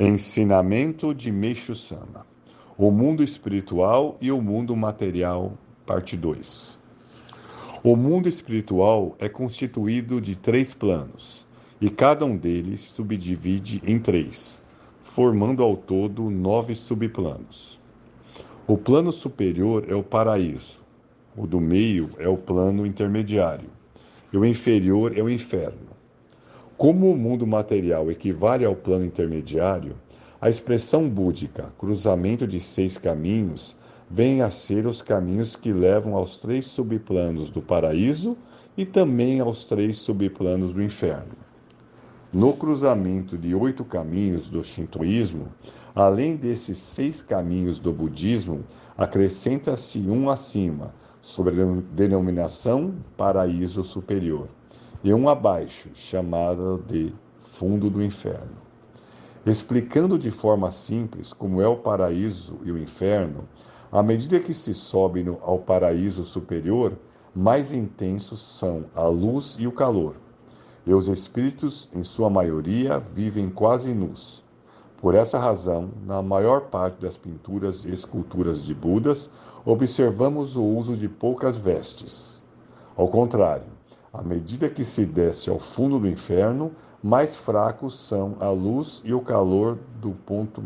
Ensinamento de Meixo Sama: O mundo espiritual e o mundo material, parte 2. O mundo espiritual é constituído de três planos, e cada um deles subdivide em três, formando ao todo nove subplanos. O plano superior é o paraíso, o do meio é o plano intermediário, e o inferior é o inferno. Como o mundo material equivale ao plano intermediário, a expressão búdica, cruzamento de seis caminhos, vem a ser os caminhos que levam aos três subplanos do paraíso e também aos três subplanos do inferno. No cruzamento de oito caminhos do shintoísmo, além desses seis caminhos do budismo, acrescenta-se um acima, sobre a denominação paraíso superior e um abaixo, chamada de fundo do inferno. Explicando de forma simples como é o paraíso e o inferno, à medida que se sobe no, ao paraíso superior, mais intensos são a luz e o calor. E os espíritos, em sua maioria, vivem quase nus. Por essa razão, na maior parte das pinturas e esculturas de Budas, observamos o uso de poucas vestes. Ao contrário, à medida que se desce ao fundo do inferno, mais fracos são a luz e o calor do ponto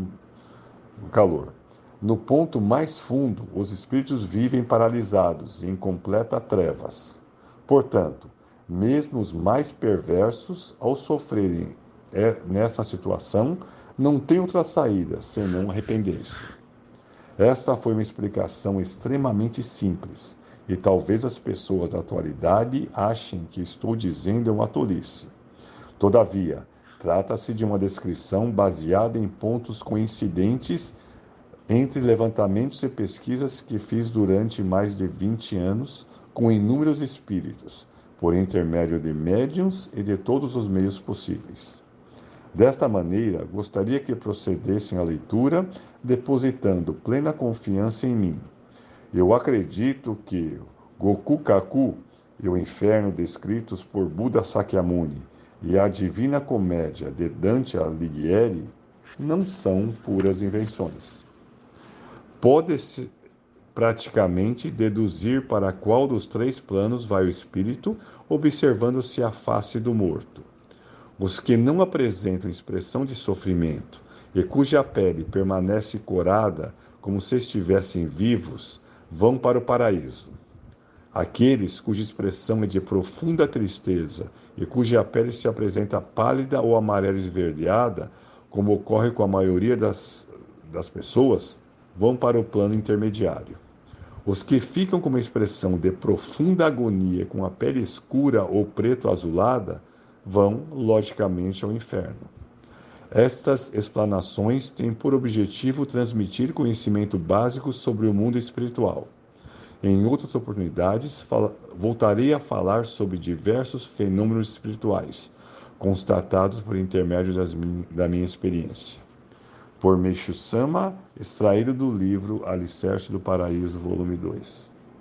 calor. No ponto mais fundo, os espíritos vivem paralisados em completa trevas. Portanto, mesmo os mais perversos, ao sofrerem é, nessa situação, não têm outra saída senão arrepender-se. Esta foi uma explicação extremamente simples e talvez as pessoas da atualidade achem que estou dizendo é uma tolice. Todavia, trata-se de uma descrição baseada em pontos coincidentes entre levantamentos e pesquisas que fiz durante mais de 20 anos com inúmeros espíritos, por intermédio de médiums e de todos os meios possíveis. Desta maneira, gostaria que procedessem à leitura depositando plena confiança em mim eu acredito que Goku Kaku e o inferno descritos por Buda Sakyamuni e a Divina Comédia de Dante Alighieri não são puras invenções. Pode-se praticamente deduzir para qual dos três planos vai o espírito, observando-se a face do morto. Os que não apresentam expressão de sofrimento e cuja pele permanece corada como se estivessem vivos, vão para o paraíso. Aqueles cuja expressão é de profunda tristeza e cuja pele se apresenta pálida ou amarela esverdeada, como ocorre com a maioria das, das pessoas, vão para o plano intermediário. Os que ficam com uma expressão de profunda agonia, com a pele escura ou preto-azulada, vão, logicamente, ao inferno. Estas explanações têm por objetivo transmitir conhecimento básico sobre o mundo espiritual. Em outras oportunidades, voltarei a falar sobre diversos fenômenos espirituais, constatados por intermédio da minha experiência. Por Meixo Sama, extraído do livro Alicerce do Paraíso, volume 2.